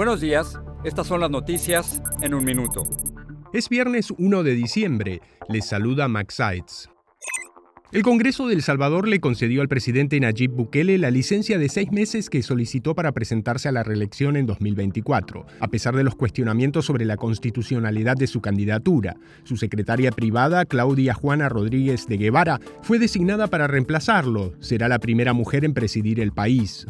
Buenos días, estas son las noticias en un minuto. Es viernes 1 de diciembre, les saluda Max Seitz. El Congreso de El Salvador le concedió al presidente Nayib Bukele la licencia de seis meses que solicitó para presentarse a la reelección en 2024, a pesar de los cuestionamientos sobre la constitucionalidad de su candidatura. Su secretaria privada, Claudia Juana Rodríguez de Guevara, fue designada para reemplazarlo. Será la primera mujer en presidir el país.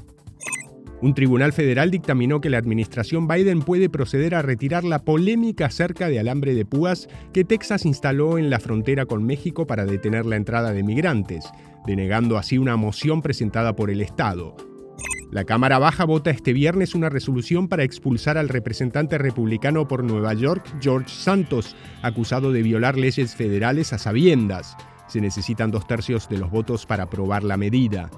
Un tribunal federal dictaminó que la administración Biden puede proceder a retirar la polémica acerca de alambre de púas que Texas instaló en la frontera con México para detener la entrada de migrantes, denegando así una moción presentada por el Estado. La Cámara Baja vota este viernes una resolución para expulsar al representante republicano por Nueva York, George Santos, acusado de violar leyes federales a sabiendas. Se necesitan dos tercios de los votos para aprobar la medida.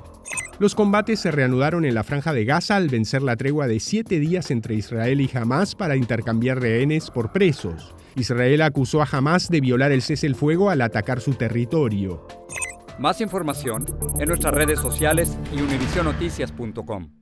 Los combates se reanudaron en la franja de Gaza al vencer la tregua de siete días entre Israel y Hamas para intercambiar rehenes por presos. Israel acusó a Hamas de violar el cese el fuego al atacar su territorio. Más información en nuestras redes sociales y univisionoticias.com.